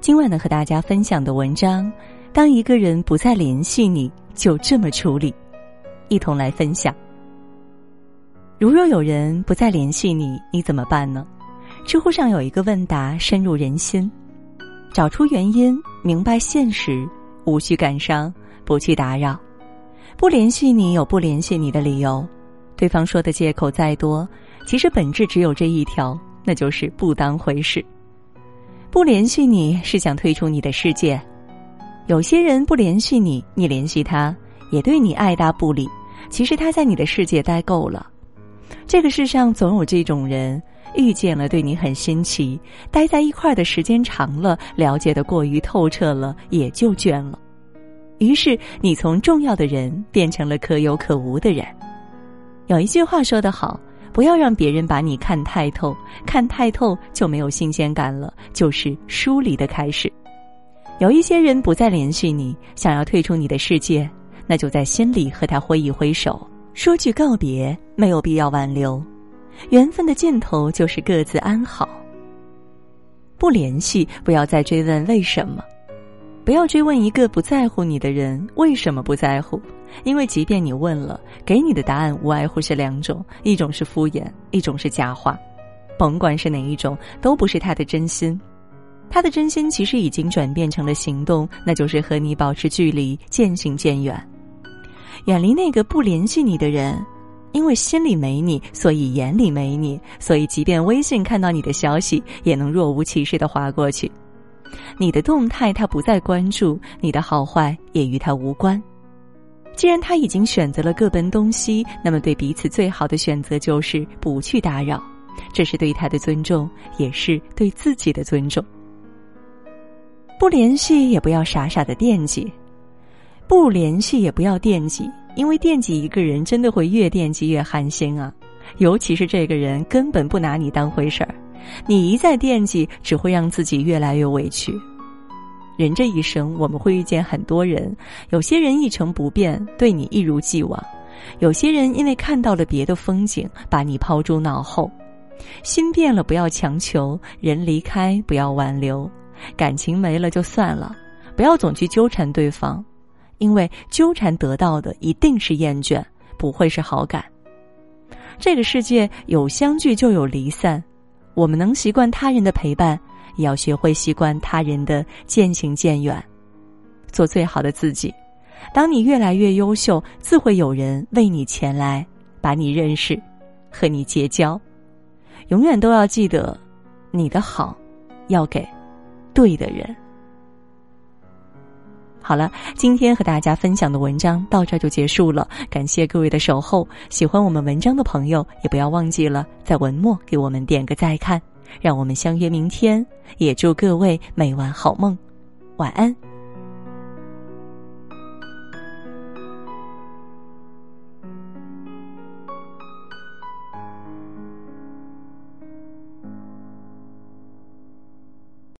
今晚呢，和大家分享的文章：当一个人不再联系你，就这么处理。一同来分享。如若有人不再联系你，你怎么办呢？知乎上有一个问答深入人心：找出原因，明白现实，无需感伤，不去打扰。不联系你有不联系你的理由，对方说的借口再多，其实本质只有这一条，那就是不当回事。不联系你是想退出你的世界，有些人不联系你，你联系他，也对你爱答不理。其实他在你的世界待够了。这个世上总有这种人，遇见了对你很新奇，待在一块儿的时间长了，了解的过于透彻了，也就倦了。于是你从重要的人变成了可有可无的人。有一句话说得好。不要让别人把你看太透，看太透就没有新鲜感了，就是疏离的开始。有一些人不再联系你，想要退出你的世界，那就在心里和他挥一挥手，说句告别，没有必要挽留。缘分的尽头就是各自安好。不联系，不要再追问为什么。不要追问一个不在乎你的人为什么不在乎，因为即便你问了，给你的答案无外乎是两种：一种是敷衍，一种是假话。甭管是哪一种，都不是他的真心。他的真心其实已经转变成了行动，那就是和你保持距离，渐行渐远，远离那个不联系你的人。因为心里没你，所以眼里没你，所以即便微信看到你的消息，也能若无其事的划过去。你的动态他不再关注，你的好坏也与他无关。既然他已经选择了各奔东西，那么对彼此最好的选择就是不去打扰，这是对他的尊重，也是对自己的尊重。不联系也不要傻傻的惦记，不联系也不要惦记，因为惦记一个人真的会越惦记越寒心啊，尤其是这个人根本不拿你当回事儿。你一再惦记，只会让自己越来越委屈。人这一生，我们会遇见很多人，有些人一成不变，对你一如既往；有些人因为看到了别的风景，把你抛诸脑后。心变了，不要强求；人离开，不要挽留。感情没了就算了，不要总去纠缠对方，因为纠缠得到的一定是厌倦，不会是好感。这个世界有相聚就有离散。我们能习惯他人的陪伴，也要学会习惯他人的渐行渐远，做最好的自己。当你越来越优秀，自会有人为你前来，把你认识，和你结交。永远都要记得，你的好，要给对的人。好了，今天和大家分享的文章到这就结束了，感谢各位的守候。喜欢我们文章的朋友，也不要忘记了在文末给我们点个再看，让我们相约明天。也祝各位每晚好梦，晚安。